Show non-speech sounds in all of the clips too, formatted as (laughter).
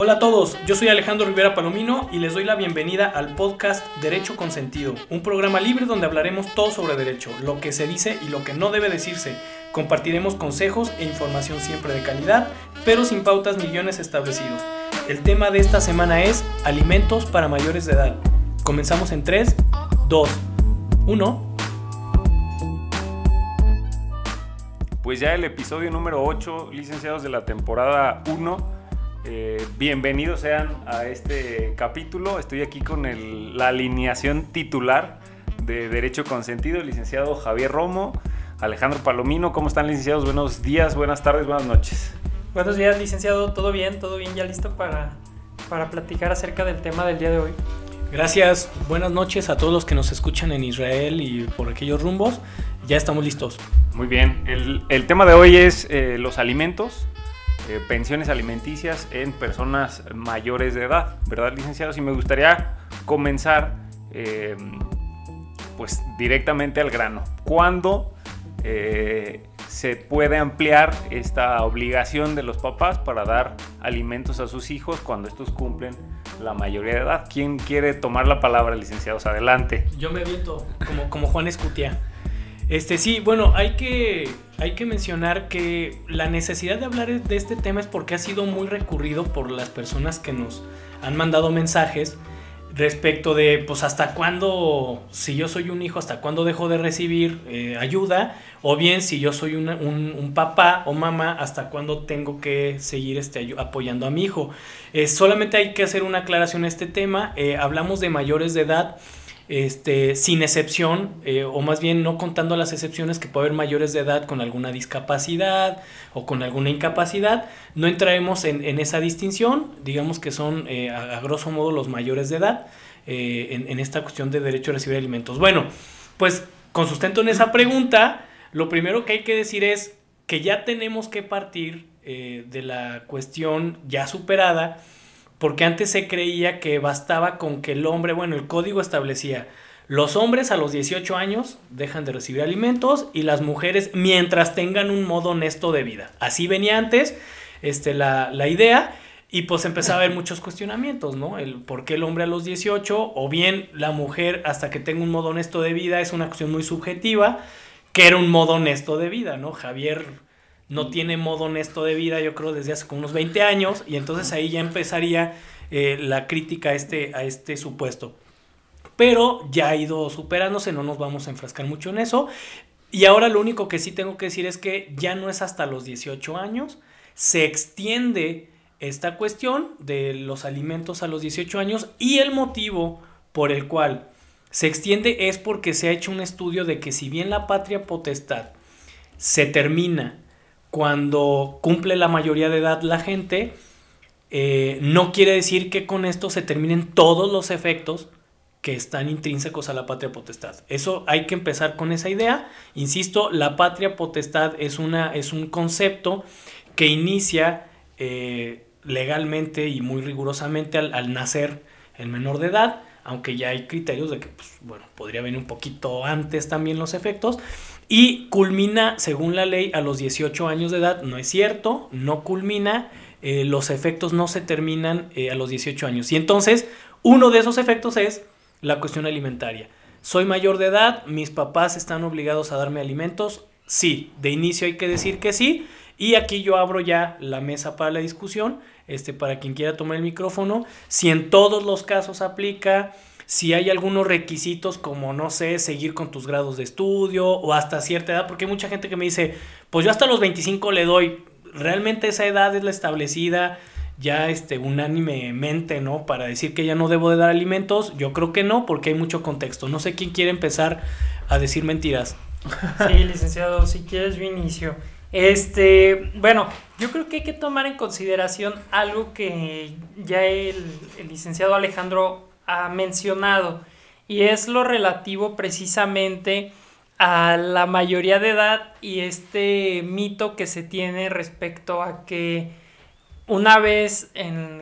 Hola a todos, yo soy Alejandro Rivera Palomino y les doy la bienvenida al podcast Derecho Consentido, un programa libre donde hablaremos todo sobre derecho, lo que se dice y lo que no debe decirse. Compartiremos consejos e información siempre de calidad, pero sin pautas ni establecidos. El tema de esta semana es alimentos para mayores de edad. Comenzamos en 3, 2, 1. Pues ya el episodio número 8, licenciados de la temporada 1 eh, bienvenidos sean a este capítulo. Estoy aquí con la alineación titular de Derecho Consentido, el licenciado Javier Romo, Alejandro Palomino. ¿Cómo están, licenciados? Buenos días, buenas tardes, buenas noches. Buenos días, licenciado. ¿Todo bien? ¿Todo bien? ¿Ya listo para, para platicar acerca del tema del día de hoy? Gracias. Buenas noches a todos los que nos escuchan en Israel y por aquellos rumbos. Ya estamos listos. Muy bien. El, tema de hoy es eh, los alimentos eh, pensiones alimenticias en personas mayores de edad, ¿verdad, licenciados? Y me gustaría comenzar eh, pues directamente al grano. ¿Cuándo eh, se puede ampliar esta obligación de los papás para dar alimentos a sus hijos cuando estos cumplen la mayoría de edad? ¿Quién quiere tomar la palabra, licenciados? Adelante. Yo me aviento como, como Juan Escutia. Este, sí, bueno, hay que, hay que mencionar que la necesidad de hablar de este tema es porque ha sido muy recurrido por las personas que nos han mandado mensajes respecto de, pues, hasta cuándo, si yo soy un hijo, hasta cuándo dejo de recibir eh, ayuda, o bien si yo soy un, papá o mamá, hasta cuándo tengo que seguir este, apoyando a mi hijo. Eh, solamente hay que hacer una aclaración a este tema. Eh, hablamos de mayores de edad este, sin excepción, eh, o más bien no contando las excepciones que puede haber mayores de edad con alguna discapacidad o con alguna incapacidad, no entraremos en, esa distinción, digamos que son eh, a, grosso modo los mayores de edad eh, en, en, esta cuestión de derecho a recibir alimentos. Bueno, pues con sustento en esa pregunta, lo primero que hay que decir es que ya tenemos que partir de la cuestión ya superada, porque antes se creía que bastaba con que el hombre, bueno, el código establecía, los hombres a los 18 años dejan de recibir alimentos y las mujeres mientras tengan un modo honesto de vida. Así venía antes este, la, la idea y pues empezaba a haber muchos cuestionamientos, ¿no? El por qué el hombre a los 18 o bien la mujer hasta que tenga un modo honesto de vida es una cuestión muy subjetiva, que era un modo honesto de vida, ¿no? Javier no tiene modo honesto de vida, yo creo, desde hace como unos 20 años, y entonces ahí ya empezaría eh, la crítica a este, a este supuesto. Pero ya ha ido superándose, no nos vamos a enfrascar mucho en eso. Y ahora lo único que sí tengo que decir es que ya no es hasta los 18 años, se extiende esta cuestión de los alimentos a los 18 años y el motivo por el cual se extiende es porque se ha hecho un estudio de que si bien la patria potestad se termina cuando cumple la mayoría de edad la gente, eh, no quiere decir que con esto se terminen todos los efectos que están intrínsecos a la patria potestad. Eso hay que empezar con esa idea. Insisto, la patria potestad es, una, es un concepto que inicia eh, legalmente y muy rigurosamente al, nacer el menor de edad, aunque ya hay criterios de que, pues, bueno, podría venir un poquito antes también los efectos, y culmina, según la ley, a los 18 años de edad. No es cierto, no culmina, eh, los efectos no se terminan eh, a los 18 años. Y entonces, uno de esos efectos es la cuestión alimentaria. Soy mayor de edad, mis papás están obligados a darme alimentos. Sí, de inicio hay que decir que sí. Y aquí yo abro ya la mesa para la discusión, este, para quien quiera tomar el micrófono. Si en todos los casos aplica, si hay algunos requisitos como, no sé, seguir con tus grados de estudio o hasta cierta edad, porque hay mucha gente que me dice, pues yo hasta los 25 le doy, realmente esa edad es la establecida ya este, unánimemente, ¿no? Para decir que ya no debo de dar alimentos, yo creo que no, porque hay mucho contexto. No sé quién quiere empezar a decir mentiras. Sí, licenciado, si quieres yo inicio. Este, bueno, yo creo que hay que tomar en consideración algo que ya el, el licenciado Alejandro ha mencionado y es lo relativo precisamente a la mayoría de edad y este mito que se tiene respecto a que una vez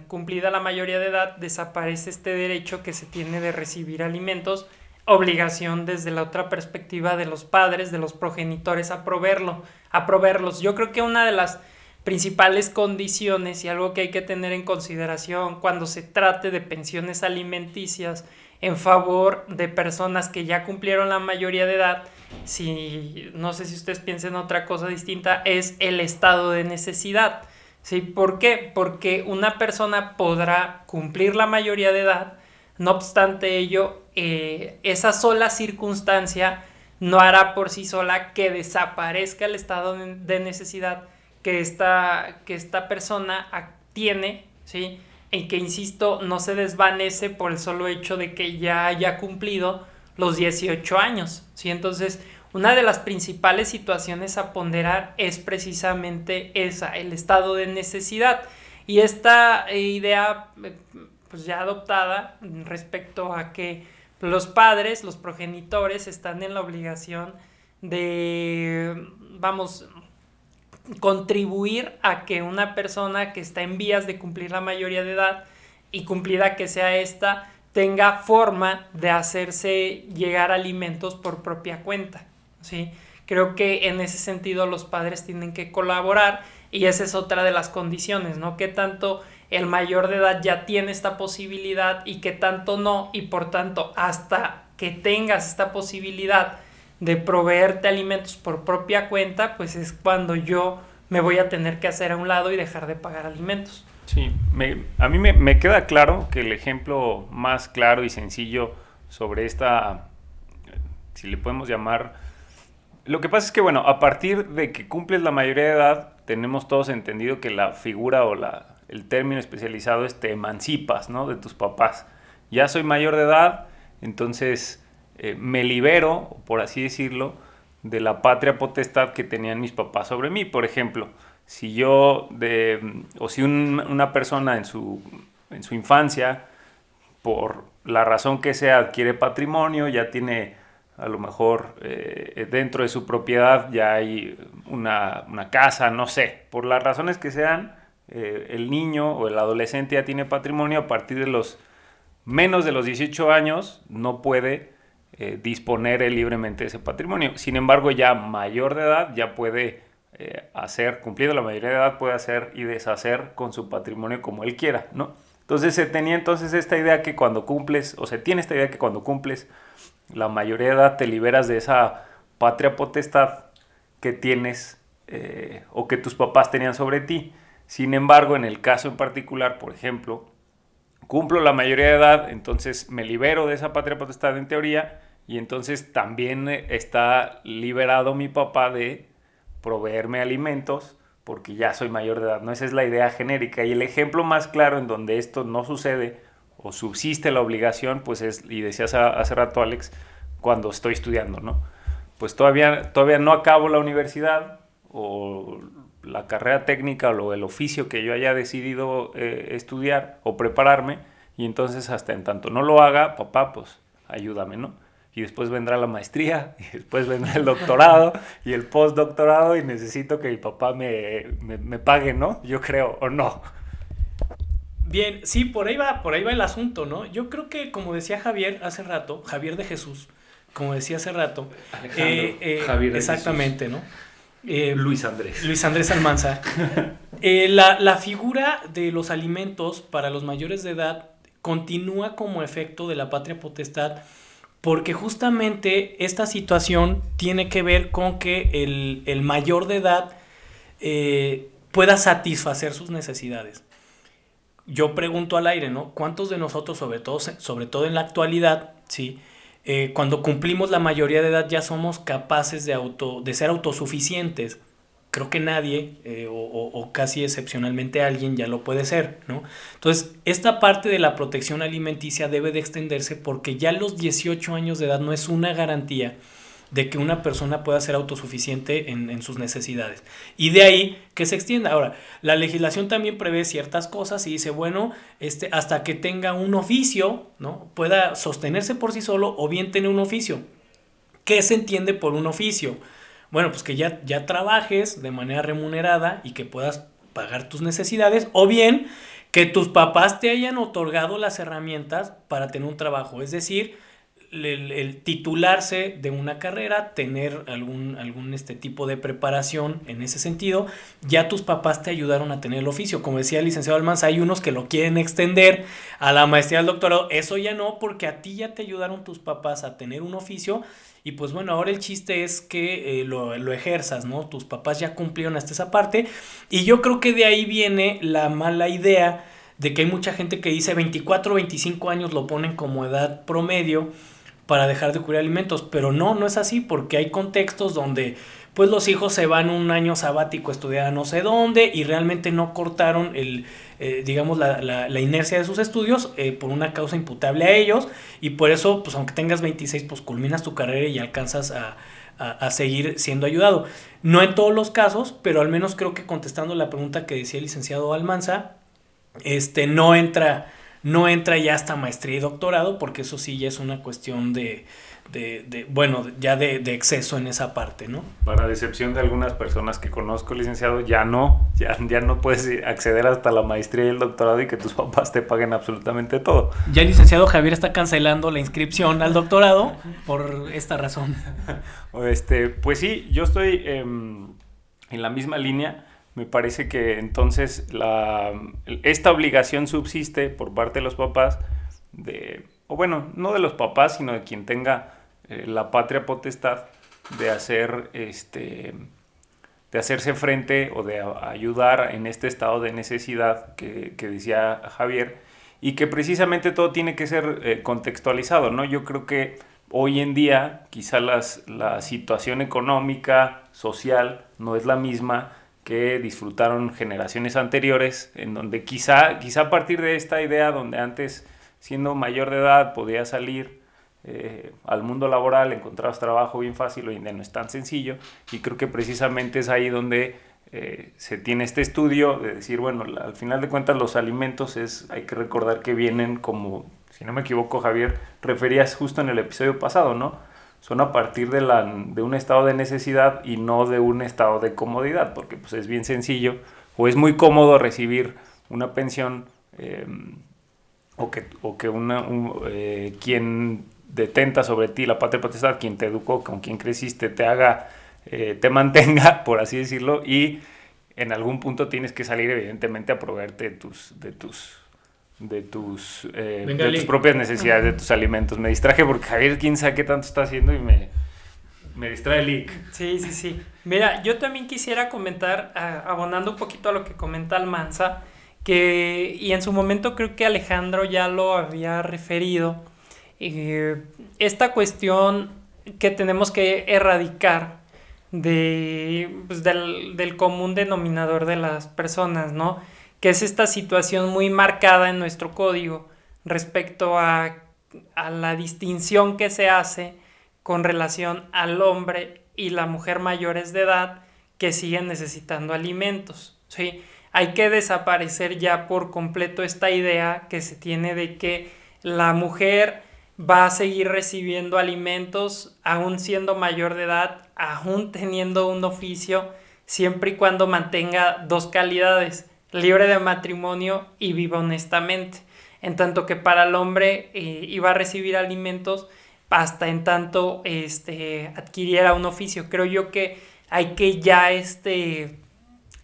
cumplida la mayoría de edad desaparece este derecho que se tiene de recibir alimentos, obligación desde la otra perspectiva de los padres, de los progenitores a proveerlo, a proveerlos. Yo creo que una de las principales condiciones y algo que hay que tener en consideración cuando se trate de pensiones alimenticias en favor de personas que ya cumplieron la mayoría de edad, si no sé si ustedes piensen otra cosa distinta, es el estado de necesidad. ¿Sí? ¿Por qué? Porque una persona podrá cumplir la mayoría de edad, no obstante ello, eh, esa sola circunstancia no hará por sí sola que desaparezca el estado de necesidad que esta, que esta persona tiene, ¿sí? Y que, insisto, no se desvanece por el solo hecho de que ya haya cumplido los 18 años, ¿sí? Entonces, una de las principales situaciones a ponderar es precisamente esa, el estado de necesidad. Y esta idea, pues ya adoptada respecto a que los padres, los progenitores, están en la obligación de, vamos, contribuir a que una persona que está en vías de cumplir la mayoría de edad y cumplida que sea esta, tenga forma de hacerse llegar alimentos por propia cuenta. ¿sí? Creo que en ese sentido los padres tienen que colaborar y esa es otra de las condiciones, ¿no? Que tanto el mayor de edad ya tiene esta posibilidad y que tanto no y por tanto hasta que tengas esta posibilidad de proveerte alimentos por propia cuenta, pues es cuando yo me voy a tener que hacer a un lado y dejar de pagar alimentos. Sí, a mí me, queda claro que el ejemplo más claro y sencillo sobre esta, si le podemos llamar, lo que pasa es que, bueno, a partir de que cumples la mayoría de edad, tenemos todos entendido que la figura o la, el término especializado es te emancipas, ¿no? De tus papás. Ya soy mayor de edad, entonces eh, me libero, por así decirlo, de la patria potestad que tenían mis papás sobre mí. Por ejemplo, si yo, o si una persona en su, en su infancia, por la razón que sea, adquiere patrimonio, ya tiene a lo mejor eh, dentro de su propiedad ya hay una, una, casa, no sé, por las razones que sean, eh, el niño o el adolescente ya tiene patrimonio a partir de los menos de los 18 años, no puede eh, disponer libremente ese patrimonio. Sin embargo, ya mayor de edad ya puede eh, hacer, cumplido la mayoría de edad, puede hacer y deshacer con su patrimonio como él quiera, ¿no? Entonces se tenía entonces esta idea que cuando cumples, o se tiene esta idea que cuando cumples la mayoría de edad te liberas de esa patria potestad que tienes eh, o que tus papás tenían sobre ti. Sin embargo, en el caso en particular, por ejemplo, cumplo la mayoría de edad, entonces me libero de esa patria potestad en teoría, y entonces también eh, está liberado mi papá de proveerme alimentos porque ya soy mayor de edad. ¿no? Esa es la idea genérica. Y el ejemplo más claro en donde esto no sucede o subsiste la obligación, pues es, y decías hace rato Alex, cuando estoy estudiando, ¿no? Pues todavía, todavía no acabo la universidad o la carrera técnica o el oficio que yo haya decidido eh, estudiar o prepararme, y entonces hasta en tanto no lo haga, papá, pues ayúdame, ¿no? y después vendrá la maestría, (laughs) y después vendrá el doctorado y el postdoctorado y necesito que mi papá me, me, pague, ¿no? Yo creo, o no. Bien, sí, por ahí va, por ahí va el asunto, ¿no? Yo creo que como decía Javier hace rato, Javier de Jesús, como decía hace rato, eh, eh, Javier exactamente, ¿no? Eh, Luis Andrés. Luis Andrés Almanza. (laughs) la, la figura de los alimentos para los mayores de edad continúa como efecto de la patria potestad porque justamente esta situación tiene que ver con que el, mayor de edad eh, pueda satisfacer sus necesidades. Yo pregunto al aire, ¿no? ¿Cuántos de nosotros, sobre todo, sobre todo en la actualidad, ¿sí? Eh, cuando cumplimos la mayoría de edad ya somos capaces de, auto, de ser autosuficientes? creo que nadie, eh, o, casi excepcionalmente alguien, ya lo puede ser, ¿no? Entonces, esta parte de la protección alimenticia debe de extenderse porque ya los 18 años de edad no es una garantía de que una persona pueda ser autosuficiente en, sus necesidades. Y de ahí que se extienda. Ahora, la legislación también prevé ciertas cosas y dice, bueno, este, hasta que tenga un oficio, ¿no? Pueda sostenerse por sí solo o bien tener un oficio. ¿Qué se entiende por un oficio? Bueno, pues que ya, ya trabajes de manera remunerada y que puedas pagar tus necesidades o bien que tus papás te hayan otorgado las herramientas para tener un trabajo. Es decir, el, titularse de una carrera, tener algún, algún este tipo de preparación en ese sentido, ya tus papás te ayudaron a tener el oficio. Como decía el licenciado Almanza, hay unos que lo quieren extender a la maestría del doctorado. Eso ya no, porque a ti ya te ayudaron tus papás a tener un oficio. Y pues bueno, ahora el chiste es que eh, lo, lo, ejerzas, ¿no? Tus papás ya cumplieron hasta esa parte. Y yo creo que de ahí viene la mala idea de que hay mucha gente que dice 24 o 25 años lo ponen como edad promedio para dejar de cubrir alimentos, pero no, no es así porque hay contextos donde pues los hijos se van un año sabático a estudiar a no sé dónde y realmente no cortaron el, eh, digamos, la, la, inercia de sus estudios eh, por una causa imputable a ellos y por eso, pues aunque tengas 26, pues culminas tu carrera y alcanzas a, a, a, seguir siendo ayudado. No en todos los casos, pero al menos creo que contestando la pregunta que decía el licenciado Almanza, este, no entra no entra ya hasta maestría y doctorado, porque eso sí ya es una cuestión de, de, bueno, ya de, de, exceso en esa parte, ¿no? Para decepción de algunas personas que conozco, licenciado, ya no, ya, ya no puedes acceder hasta la maestría y el doctorado y que tus papás te paguen absolutamente todo. Ya el licenciado Javier está cancelando la inscripción al doctorado por esta razón. (laughs) Este, pues sí, yo estoy em, en la misma línea me parece que entonces esta obligación subsiste por parte de los papás, de, o bueno, no de los papás, sino de quien tenga eh, la patria potestad de hacer este de hacerse frente o de ayudar en este estado de necesidad que, decía Javier y que precisamente todo tiene que ser eh, contextualizado, ¿no? Yo creo que hoy en día quizá la situación económica, social, no es la misma que disfrutaron generaciones anteriores, en donde quizá, quizá a partir de esta idea, donde antes siendo mayor de edad podía salir eh, al mundo laboral, encontrabas trabajo bien fácil, hoy en no es tan sencillo, y creo que precisamente es ahí donde eh, se tiene este estudio de decir, bueno, al final de cuentas los alimentos es, hay que recordar que vienen como, si no me equivoco Javier, referías justo en el episodio pasado, ¿no? Son a partir de, la, de un estado de necesidad y no de un estado de comodidad, porque pues es bien sencillo o es muy cómodo recibir una pensión em, o que, o que una, eh, quien detenta sobre ti la patria potestad, quien te educó, con quien creciste, te haga, eh, te mantenga, (laughs) por así decirlo, y en algún punto tienes que salir evidentemente a proveerte tus, de tus de tus, eh, de tus propias necesidades, de tus alimentos. Me distraje porque Javier, quién sabe qué tanto está haciendo y me, me distrae el leak. Sí, sí, sí. Mira, yo también quisiera comentar, abonando un poquito a lo que comenta Almanza, que, y en su momento creo que Alejandro ya lo había referido, eh, esta cuestión que tenemos que erradicar de, pues, del, del común denominador de las personas, ¿no? Que es esta situación muy marcada en nuestro código respecto a, la distinción que se hace con relación al hombre y la mujer mayores de edad que siguen necesitando alimentos. ¿sí? Hay que desaparecer ya por completo esta idea que se tiene de que la mujer va a seguir recibiendo alimentos aún siendo mayor de edad, aún teniendo un oficio, siempre y cuando mantenga dos calidades libre de matrimonio y viva honestamente. En tanto que para el hombre eh, iba a recibir alimentos hasta en tanto este, adquiriera un oficio. Creo yo que hay que ya este,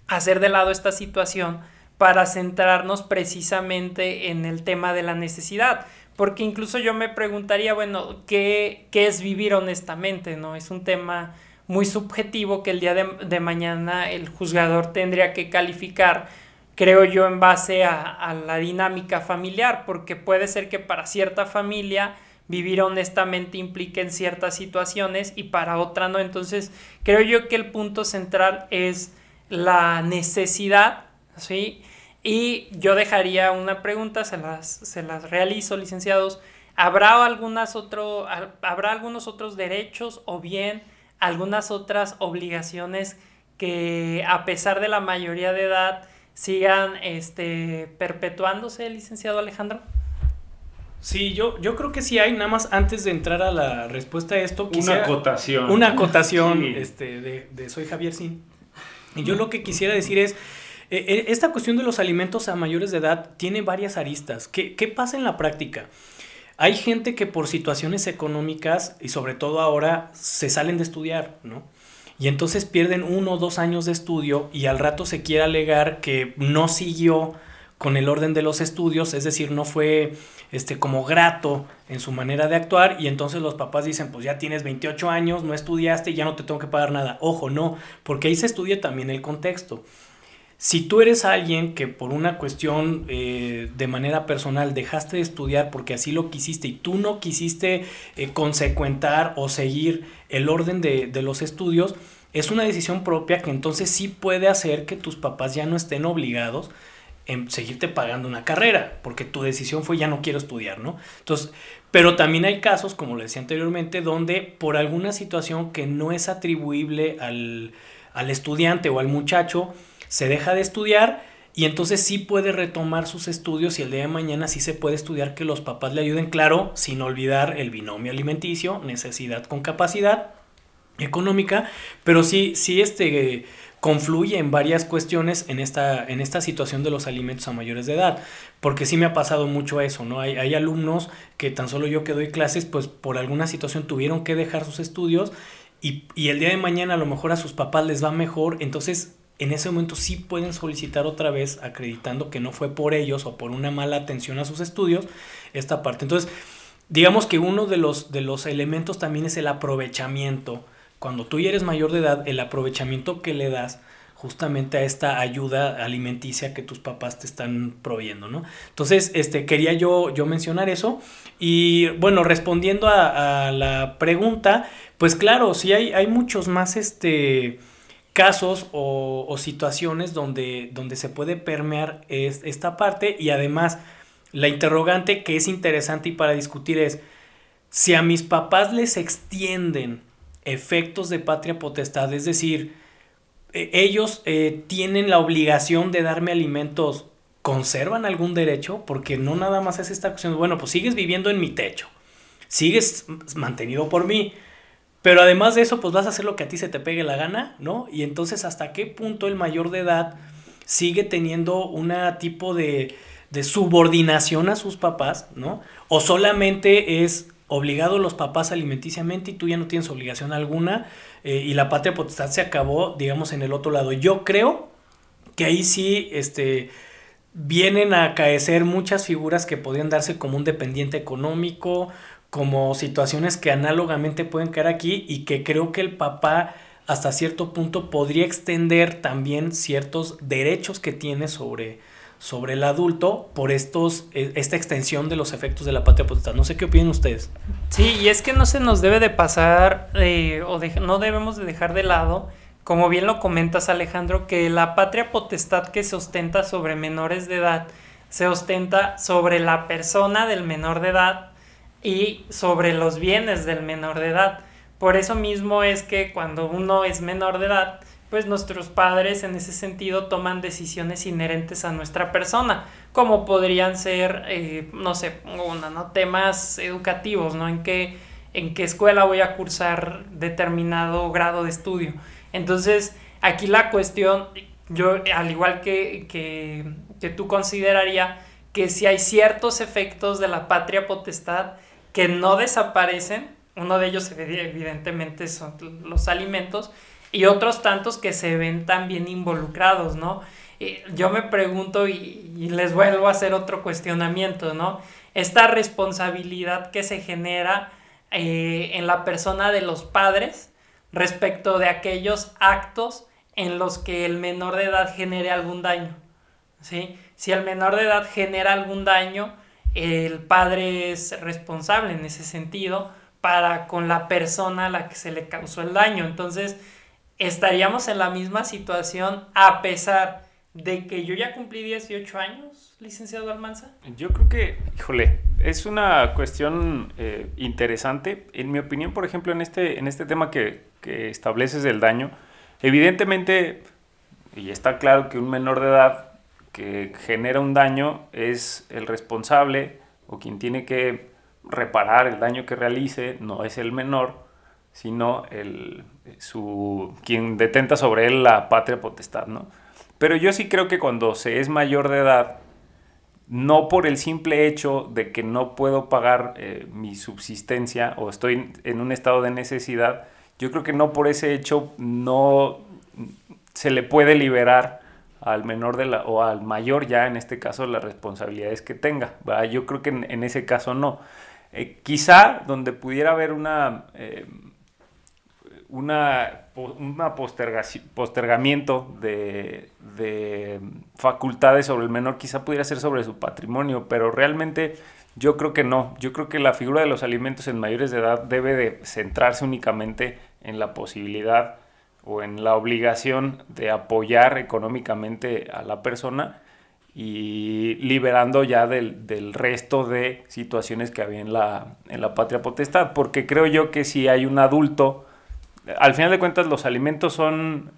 hacer de lado esta situación para centrarnos precisamente en el tema de la necesidad. Porque incluso yo me preguntaría, bueno, ¿qué, qué es vivir honestamente? ¿no? Es un tema muy subjetivo que el día de, de mañana el juzgador tendría que calificar creo yo, en base a, la dinámica familiar, porque puede ser que para cierta familia vivir honestamente implique en ciertas situaciones y para otra no. Entonces, creo yo que el punto central es la necesidad, ¿sí? Y yo dejaría una pregunta, se las, se las realizo, licenciados. ¿Habrá, algunas otro, ¿Habrá algunos otros derechos o bien algunas otras obligaciones que a pesar de la mayoría de edad sigan este, perpetuándose, licenciado Alejandro? Sí, yo, yo creo que sí hay, nada más antes de entrar a la respuesta a esto. una acotación. Una acotación este, de, Soy Javier Sin. Y yo lo que quisiera decir es, eh, eh, esta cuestión de los alimentos a mayores de edad tiene varias aristas. ¿Qué, qué pasa en la práctica? hay gente que por situaciones económicas y sobre todo ahora se salen de estudiar, ¿no? Y entonces pierden uno o dos años de estudio y al rato se quiere alegar que no siguió con el orden de los estudios, es decir, no fue este, como grato en su manera de actuar y entonces los papás dicen, pues ya tienes 28 años, no estudiaste y ya no te tengo que pagar nada. Ojo, no, porque ahí se estudia también el contexto. Si tú eres alguien que por una cuestión eh, de manera personal dejaste de estudiar porque así lo quisiste y tú no quisiste eh, consecuentar o seguir el orden de, de los estudios, es una decisión propia que entonces sí puede hacer que tus papás ya no estén obligados en seguirte pagando una carrera, porque tu decisión fue ya no quiero estudiar, ¿no? Entonces, pero también hay casos, como le decía anteriormente, donde por alguna situación que no es atribuible al, al estudiante o al muchacho, se deja de estudiar y entonces sí puede retomar sus estudios y el día de mañana sí se puede estudiar que los papás le ayuden, claro, sin olvidar el binomio alimenticio, necesidad con capacidad económica, pero sí, sí este, confluye en varias cuestiones en esta, en esta situación de los alimentos a mayores de edad, porque sí me ha pasado mucho eso, ¿no? Hay, hay alumnos que tan solo yo que doy clases, pues por alguna situación tuvieron que dejar sus estudios y, y el día de mañana a lo mejor a sus papás les va mejor, entonces en ese momento sí pueden solicitar otra vez acreditando que no fue por ellos o por una mala atención a sus estudios esta parte. Entonces, digamos que uno de los, de los elementos también es el aprovechamiento. Cuando tú ya eres mayor de edad, el aprovechamiento que le das justamente a esta ayuda alimenticia que tus papás te están proveyendo, ¿no? Entonces, este, quería yo, yo mencionar eso. Y bueno, respondiendo a, la pregunta, pues claro, sí hay, hay muchos más, este, casos o, situaciones donde, donde se puede permear esta parte y además la interrogante que es interesante y para discutir es si a mis papás les extienden efectos de patria potestad, es decir, e, ellos eh, tienen la obligación de darme alimentos, ¿conservan algún derecho? Porque no nada más es esta cuestión, bueno, pues sigues viviendo en mi techo, sigues mantenido por mí, pero además de eso, pues vas a hacer lo que a ti se te pegue la gana, ¿no? Y entonces, ¿hasta qué punto el mayor de edad sigue teniendo un tipo de, de subordinación a sus papás, ¿no? O solamente es obligado los papás alimenticiamente y tú ya no tienes obligación alguna eh, y la patria potestad se acabó, digamos, en el otro lado. Yo creo que ahí sí, este, vienen a acaecer muchas figuras que podrían darse como un dependiente económico, como situaciones que análogamente pueden caer aquí y que creo que el papá hasta cierto punto podría extender también ciertos derechos que tiene sobre, sobre el adulto por estos, e, esta extensión de los efectos de la patria potestad. No sé qué opinan ustedes. Sí, y es que no se nos debe de pasar eh, o no debemos de dejar de lado, como bien lo comentas Alejandro, que la patria potestad que se ostenta sobre menores de edad se ostenta sobre la persona del menor de edad y sobre los bienes del menor de edad. Por eso mismo es que cuando uno es menor de edad, pues nuestros padres en ese sentido toman decisiones inherentes a nuestra persona, como podrían ser, eh, no sé, una, ¿no? temas educativos, ¿no? En qué, en qué escuela voy a cursar determinado grado de estudio. Entonces, aquí la cuestión, yo al igual que, que, que tú consideraría que si hay ciertos efectos de la patria potestad que no desaparecen. Uno de ellos evidentemente son los alimentos y otros tantos que se ven también involucrados, ¿no? yo me pregunto y, les vuelvo a hacer otro cuestionamiento, ¿no? Esta responsabilidad que se genera eh, en la persona de los padres respecto de aquellos actos en los que el menor de edad genere algún daño, ¿sí? Si el menor de edad genera algún daño, el padre es responsable en ese sentido para con la persona a la que se le causó el daño. Entonces, estaríamos en la misma situación a pesar de que yo ya cumplí 18 años, licenciado Almanza. Yo creo que, híjole, es una cuestión eh, interesante. En mi opinión, por ejemplo, en este, en este tema que, que estableces del daño, evidentemente, y está claro que un menor de edad que genera un daño es el responsable o quien tiene que reparar el daño que realice, no es el menor, sino el, su, quien detenta sobre él la patria potestad, ¿no? Pero yo sí creo que cuando se es mayor de edad, no por el simple hecho de que no puedo pagar eh, mi subsistencia o estoy en un estado de necesidad, yo creo que no por ese hecho no se le puede liberar al menor de la, o al mayor ya en este caso las responsabilidades que tenga. Yo creo que en, ese caso no. Eh, quizá donde pudiera haber una, eh, una, una postergamiento de, de, facultades sobre el menor, quizá pudiera ser sobre su patrimonio, pero realmente yo creo que no. Yo creo que la figura de los alimentos en mayores de edad debe de centrarse únicamente en la posibilidad o en la obligación de apoyar económicamente a la persona y liberando ya del, del, resto de situaciones que había en la, en la patria potestad. Porque creo yo que si hay un adulto, al final de cuentas los alimentos son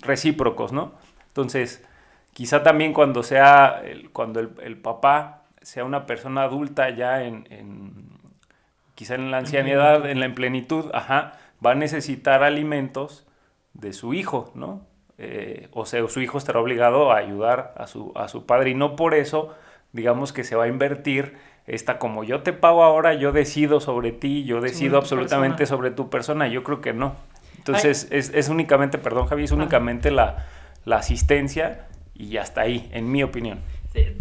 recíprocos, ¿no? Entonces, quizá también cuando sea, el, cuando el, el, papá sea una persona adulta ya en, en quizá en la ancianidad, en la plenitud, ajá, va a necesitar alimentos de su hijo, ¿no? Eh, o sea, su hijo estará obligado a ayudar a su, a su padre y no por eso, digamos que se va a invertir esta como yo te pago ahora, yo decido sobre ti, yo decido absolutamente sobre tu persona, yo creo que no. Entonces es, únicamente, perdón Javi, es únicamente la, asistencia y hasta ahí, en mi opinión.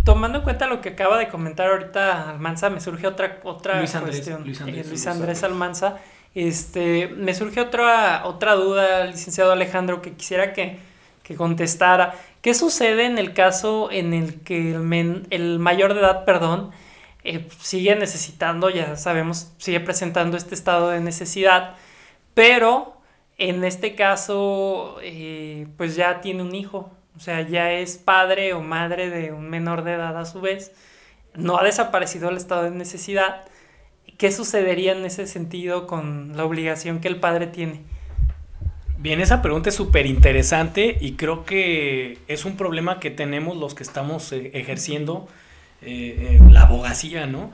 tomando en cuenta lo que acaba de comentar ahorita Almanza, me surge otra, otra Luis cuestión. Luis Andrés, Luis Andrés Almanza. Este, me surge otra, otra duda, licenciado Alejandro, que quisiera que, que contestara. ¿Qué sucede en el caso en el que el, el mayor de edad, perdón, eh, sigue necesitando, ya sabemos, sigue presentando este estado de necesidad, pero en este caso, eh, pues ya tiene un hijo, o sea, ya es padre o madre de un menor de edad a su vez, no ha desaparecido el estado de necesidad ¿Qué sucedería en ese sentido con la obligación que el padre tiene? Bien, esa pregunta es súper interesante y creo que es un problema que tenemos los que estamos eh, ejerciendo eh, la abogacía, ¿no?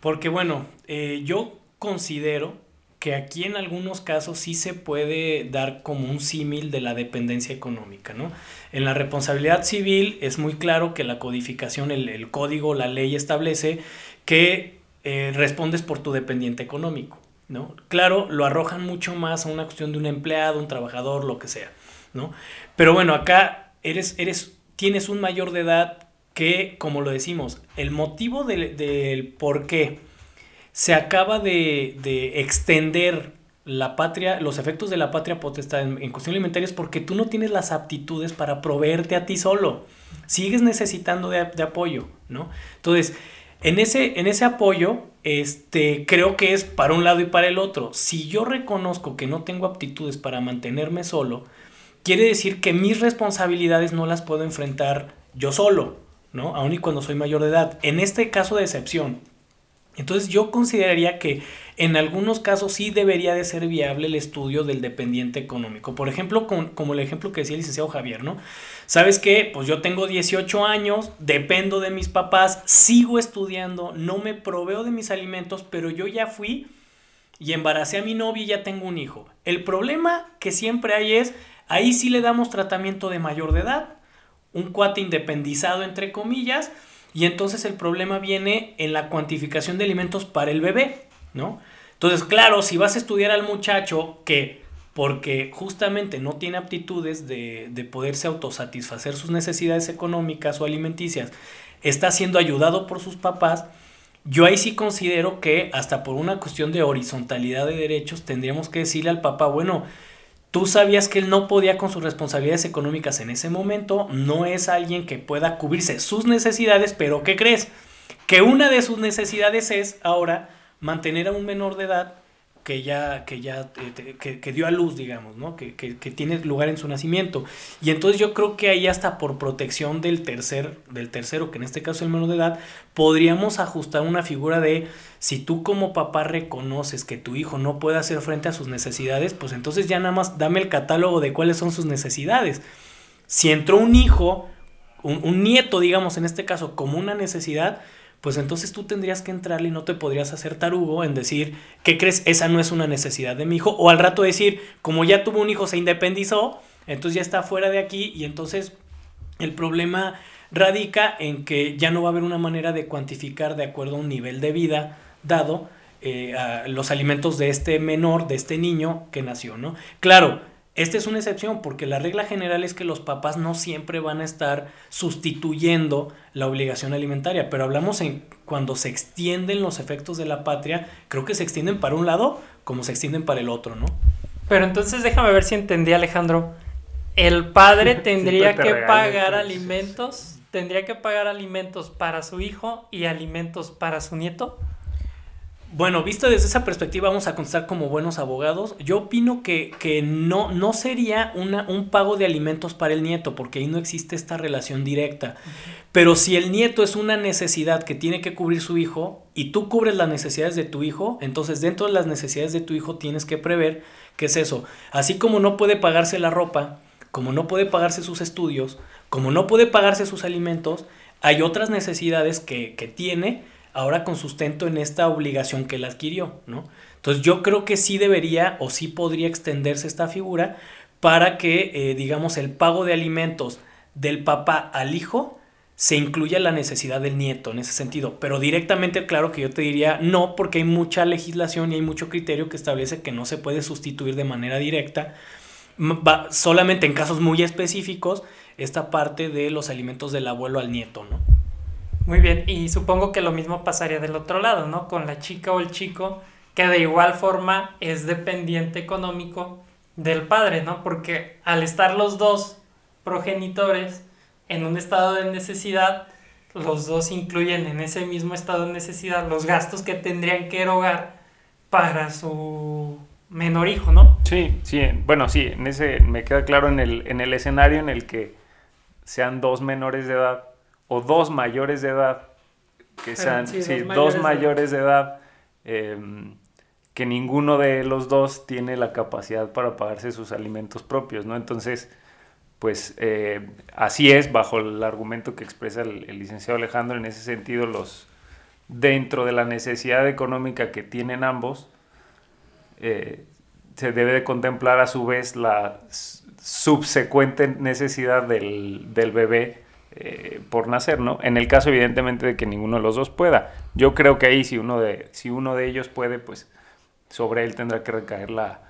Porque bueno, eh, yo considero que aquí en algunos casos sí se puede dar como un símil de la dependencia económica, ¿no? En la responsabilidad civil es muy claro que la codificación, el código, la ley establece que eh, respondes por tu dependiente económico, ¿no? Claro, lo arrojan mucho más a una cuestión de un empleado, un trabajador, lo que sea, ¿no? Pero bueno, acá eres, eres, tienes un mayor de edad que, como lo decimos, el motivo del, por qué se acaba de, extender la patria, los efectos de la patria potestad en, en, cuestión alimentaria es porque tú no tienes las aptitudes para proveerte a ti solo. Sigues necesitando de, de apoyo, ¿no? Entonces, en ese, en ese apoyo, este, creo que es para un lado y para el otro. Si yo reconozco que no tengo aptitudes para mantenerme solo, quiere decir que mis responsabilidades no las puedo enfrentar yo solo, ¿no? Aun y cuando soy mayor de edad. En este caso de excepción, entonces yo consideraría que en algunos casos sí debería de ser viable el estudio del dependiente económico. Por ejemplo, como el ejemplo que decía el licenciado Javier, ¿no? ¿Sabes qué? Pues yo tengo 18 años, dependo de mis papás, sigo estudiando, no me proveo de mis alimentos, pero yo ya fui y embaracé a mi novia y ya tengo un hijo. El problema que siempre hay es, ahí sí le damos tratamiento de mayor de edad, un cuate independizado entre comillas, y entonces el problema viene en la cuantificación de alimentos para el bebé, ¿no? Entonces, claro, si vas a estudiar al muchacho que porque justamente no tiene aptitudes de, de poderse autosatisfacer sus necesidades económicas o alimenticias, está siendo ayudado por sus papás, yo ahí sí considero que hasta por una cuestión de horizontalidad de derechos tendríamos que decirle al papá, bueno, Tú sabías que él no podía con sus responsabilidades económicas en ese momento, no es alguien que pueda cubrirse sus necesidades, pero ¿qué crees? Que una de sus necesidades es ahora mantener a un menor de edad que ya, que ya eh, que, dio a luz, digamos, ¿no? Que, tiene lugar en su nacimiento. Y entonces yo creo que ahí hasta por protección del tercer, del tercero, que en este caso es el menor de edad, podríamos ajustar una figura de si tú como papá reconoces que tu hijo no puede hacer frente a sus necesidades, pues entonces ya nada más dame el catálogo de cuáles son sus necesidades. Si entró un hijo, un, un nieto, digamos, en este caso, como una necesidad, pues entonces tú tendrías que entrarle y no te podrías hacer tarugo en decir, ¿qué crees? Esa no es una necesidad de mi hijo. O al rato decir, como ya tuvo un hijo, se independizó, entonces ya está fuera de aquí y entonces el problema radica en que ya no va a haber una manera de cuantificar de acuerdo a un nivel de vida dado eh, los alimentos de este menor, de este niño que nació, ¿no? Claro, esta es una excepción porque la regla general es que los papás no siempre van a estar sustituyendo la obligación alimentaria, pero hablamos en cuando se extienden los efectos de la patria, creo que se extienden para un lado como se extienden para el otro, ¿no? Pero entonces déjame ver si entendí, Alejandro. El padre (laughs) tendría que pagar alimentos, tendría que pagar alimentos para su hijo y alimentos para su nieto. Bueno, visto desde esa perspectiva, vamos a contestar como buenos abogados. Yo opino que, que no, no sería una, un pago de alimentos para el nieto, porque ahí no existe esta relación directa. Pero si el nieto es una necesidad que tiene que cubrir su hijo y tú cubres las necesidades de tu hijo, entonces dentro de las necesidades de tu hijo tienes que prever qué es eso. Así como no puede pagarse la ropa, como no puede pagarse sus estudios, como no puede pagarse sus alimentos, hay otras necesidades que, que tiene ahora con sustento en esta obligación que él adquirió, ¿no? Entonces yo creo que sí debería o sí podría extenderse esta figura para que, eh, digamos, el pago de alimentos del papá al hijo se incluya la necesidad del nieto en ese sentido. Pero directamente, claro que yo te diría no, porque hay mucha legislación y hay mucho criterio que establece que no se puede sustituir de manera directa, solamente en casos muy específicos, esta parte de los alimentos del abuelo al nieto, ¿no? Muy bien, y supongo que lo mismo pasaría del otro lado, ¿no? Con la chica o el chico, que de igual forma es dependiente económico del padre, ¿no? Porque al estar los dos progenitores en un estado de necesidad, los dos incluyen en ese mismo estado de necesidad los gastos que tendrían que erogar para su menor hijo, ¿no? Sí, sí, bueno, sí, en ese me queda claro en el, en el escenario en el que sean dos menores de edad o dos mayores de edad, que sean sí, dos, mayores, de edad, em, que ninguno de los dos tiene la capacidad para pagarse sus alimentos propios, ¿no? Entonces, pues eh, así es, bajo el argumento que expresa el, licenciado Alejandro, en ese sentido, los dentro de la necesidad económica que tienen ambos, eh, se debe de contemplar a su vez la subsecuente necesidad del, del bebé eh, por nacer, ¿no? En el caso, evidentemente, de que ninguno de los dos pueda. Yo creo que ahí, si uno de, si uno de ellos puede, pues sobre él tendrá que recaer la,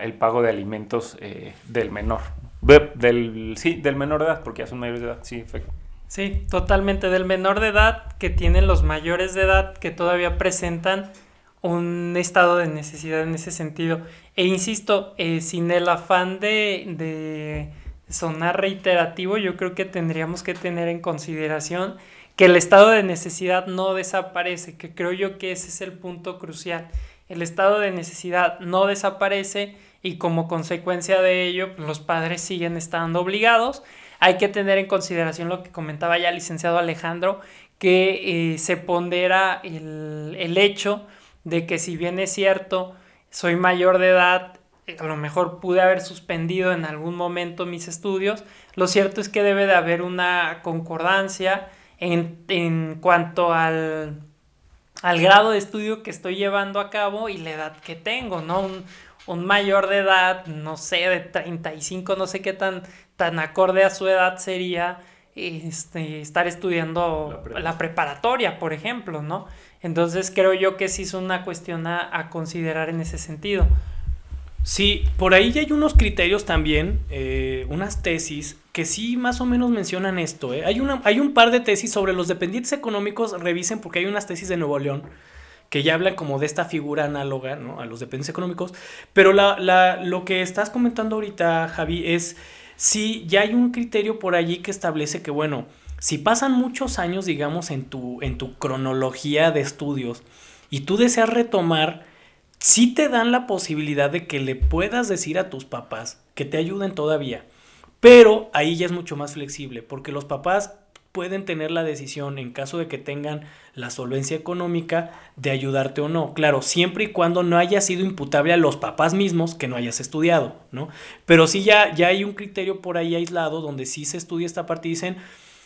el pago de alimentos eh, del menor. Del, sí, del menor de edad, porque ya son mayores de edad, sí, efecto. Sí, totalmente. Del menor de edad que tienen los mayores de edad que todavía presentan un estado de necesidad en ese sentido. E insisto, eh, sin el afán de sonar reiterativo, yo creo que tendríamos que tener en consideración que el estado de necesidad no desaparece, que creo yo que ese es el punto crucial. El estado de necesidad no desaparece y como consecuencia de ello pues, los padres siguen estando obligados. Hay que tener en consideración lo que comentaba ya el licenciado Alejandro, que eh, se pondera el, el hecho de que si bien es cierto, soy mayor de edad, a lo mejor pude haber suspendido en algún momento mis estudios, lo cierto es que debe de haber una concordancia en, cuanto al, al, grado de estudio que estoy llevando a cabo y la edad que tengo, ¿no? Un, mayor de edad, no sé, de 35, no sé qué tan, tan acorde a su edad sería este, estar estudiando la, preparatoria, por ejemplo, ¿no? Entonces creo yo que sí es una cuestión a considerar en ese sentido. Sí, por ahí ya hay unos criterios también, eh, unas tesis que sí más o menos mencionan esto. ¿eh? Hay, una, hay un par de tesis sobre los dependientes económicos, revisen porque hay unas tesis de Nuevo León que ya hablan como de esta figura análoga ¿no? a los dependientes económicos. Pero lo que estás comentando ahorita, Javi, es si ya hay un criterio por allí que establece que, bueno, si pasan muchos años, digamos, en tu, en tu cronología de estudios y tú deseas retomar sí te dan la posibilidad de que le puedas decir a tus papás que te ayuden todavía. Pero ahí ya es mucho más flexible, porque los papás pueden tener la decisión en caso de que tengan la solvencia económica de ayudarte o no. Claro, siempre y cuando no haya sido imputable a los papás mismos que no hayas estudiado, ¿no? Pero sí ya, ya hay un criterio por ahí aislado donde sí se estudia esta parte y dicen,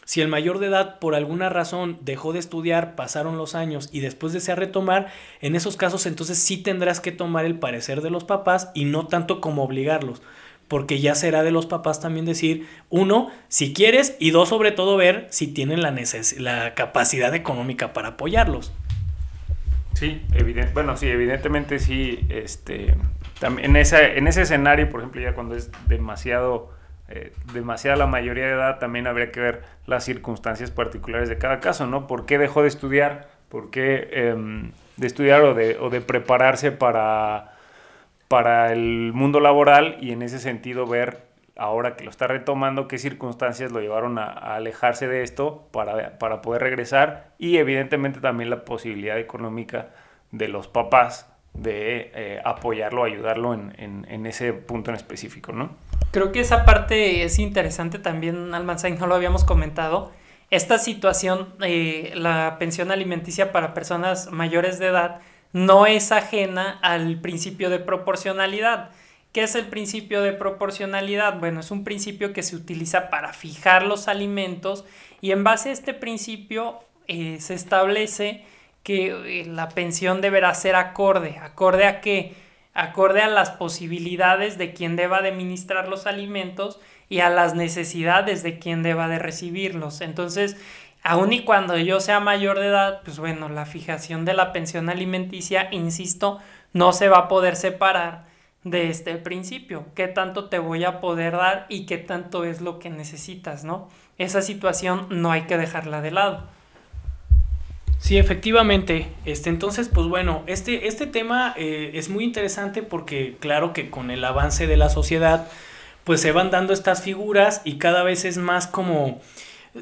si el mayor de edad por alguna razón dejó de estudiar, pasaron los años y después desea retomar, en esos casos entonces sí tendrás que tomar el parecer de los papás y no tanto como obligarlos. porque ya será de los papás también decir, uno, si quieres, y dos, sobre todo, ver si tienen la, la capacidad económica para apoyarlos. Sí, evidente, bueno, sí, evidentemente sí, este, en, esa, en ese escenario, por ejemplo, ya cuando es demasiado, eh, demasiada la mayoría de edad, también habría que ver las circunstancias particulares de cada caso, ¿no? ¿Por qué dejó de estudiar? ¿Por qué em, de estudiar o de, o de prepararse para para el mundo laboral y en ese sentido ver ahora que lo está retomando qué circunstancias lo llevaron a, alejarse de esto para, para, poder regresar y evidentemente también la posibilidad económica de los papás de eh, apoyarlo, ayudarlo en, en, ese punto en específico, ¿no? Creo que esa parte es interesante también, Almanzain, no lo habíamos comentado. Esta situación, eh, la pensión alimenticia para personas mayores de edad, no es ajena al principio de proporcionalidad. ¿Qué es el principio de proporcionalidad? Bueno, es un principio que se utiliza para fijar los alimentos y en base a este principio eh, se establece que eh, la pensión deberá ser acorde. ¿Acorde a qué? Acorde a las posibilidades de quien deba administrar los alimentos y a las necesidades de quien deba de recibirlos. Entonces, Aun y cuando yo sea mayor de edad, pues bueno, la fijación de la pensión alimenticia, insisto, no se va a poder separar de este principio. ¿Qué tanto te voy a poder dar y qué tanto es lo que necesitas, no? Esa situación no hay que dejarla de lado. Sí, efectivamente. Este, entonces, pues bueno, este, este tema eh, es muy interesante porque claro que con el avance de la sociedad, pues se van dando estas figuras y cada vez es más como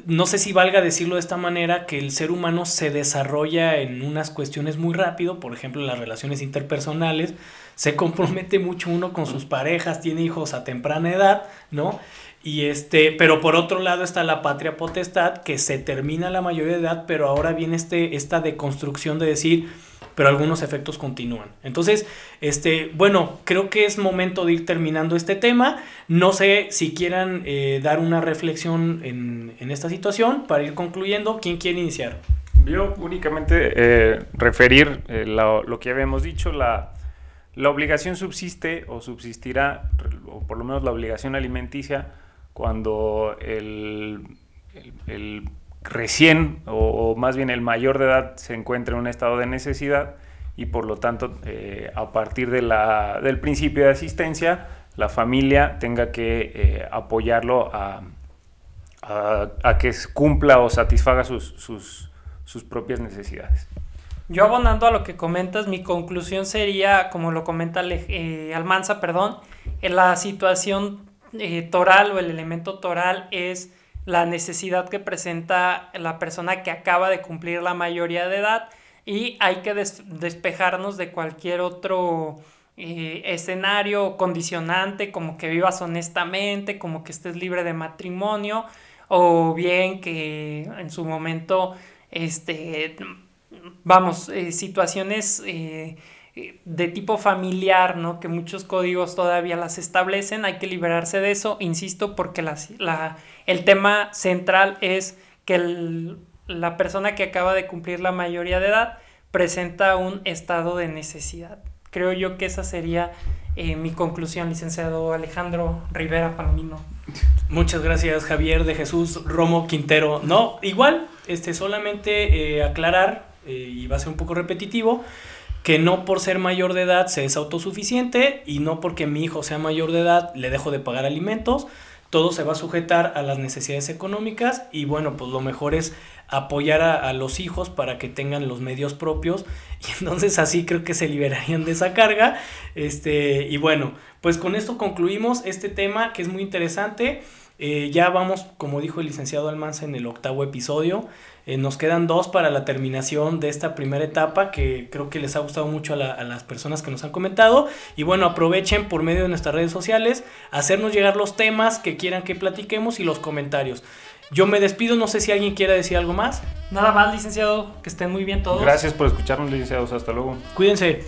no sé si valga decirlo de esta manera, que el ser humano se desarrolla en unas cuestiones muy rápido, por ejemplo, las relaciones interpersonales, se compromete mucho uno con sus parejas, tiene hijos a temprana edad, ¿no? Y este, pero por otro lado está la patria potestad, que se termina la mayoría de edad, pero ahora viene este, esta deconstrucción de decir, pero algunos efectos continúan. Entonces, este, bueno, creo que es momento de ir terminando este tema. No sé si quieran eh, dar una reflexión en, en, esta situación para ir concluyendo. ¿Quién quiere iniciar? Yo únicamente eh, referir eh, lo, lo, que habíamos dicho, la, la obligación subsiste o subsistirá, o por lo menos la obligación alimenticia, cuando el, el, el recién o, más bien el mayor de edad se encuentra en un estado de necesidad y por lo tanto eh, a partir de la, del principio de asistencia la familia tenga que eh, apoyarlo a, a, que cumpla o satisfaga sus, sus, sus, propias necesidades. Yo abonando a lo que comentas, mi conclusión sería, como lo comenta eh, Almanza, perdón, en la situación toral o el elemento toral es la necesidad que presenta la persona que acaba de cumplir la mayoría de edad y hay que despejarnos de cualquier otro eh, escenario condicionante como que vivas honestamente, como que estés libre de matrimonio o bien que en su momento, este, vamos, eh, situaciones eh, de tipo familiar, ¿no? Que muchos códigos todavía las establecen, hay que liberarse de eso, insisto, porque la, el tema central es que la persona que acaba de cumplir la mayoría de edad presenta un estado de necesidad. Creo yo que esa sería eh, mi conclusión, licenciado Alejandro Rivera Palomino. Muchas gracias, Javier de Jesús Romo Quintero. No, igual, este, solamente eh, aclarar, eh, y va a ser un poco repetitivo, que no por ser mayor de edad se es autosuficiente y no porque mi hijo sea mayor de edad le dejo de pagar alimentos todo se va a sujetar a las necesidades económicas y bueno, pues lo mejor es apoyar a, los hijos para que tengan los medios propios (laughs) y entonces así creo que se liberarían de esa carga. Este, y bueno, pues con esto concluimos este tema que es muy interesante. Eh, ya vamos, como dijo el licenciado Almanza en el octavo episodio. Eh, nos quedan dos para la terminación de esta primera etapa que creo que les ha gustado mucho a, las personas que nos han comentado. Y bueno, aprovechen por medio de nuestras redes sociales hacernos llegar los temas que quieran que platiquemos y los comentarios. Yo me despido, no sé si alguien quiera decir algo más. Nada más, licenciado, que estén muy bien todos. Gracias por escucharnos, licenciados, hasta luego. Cuídense.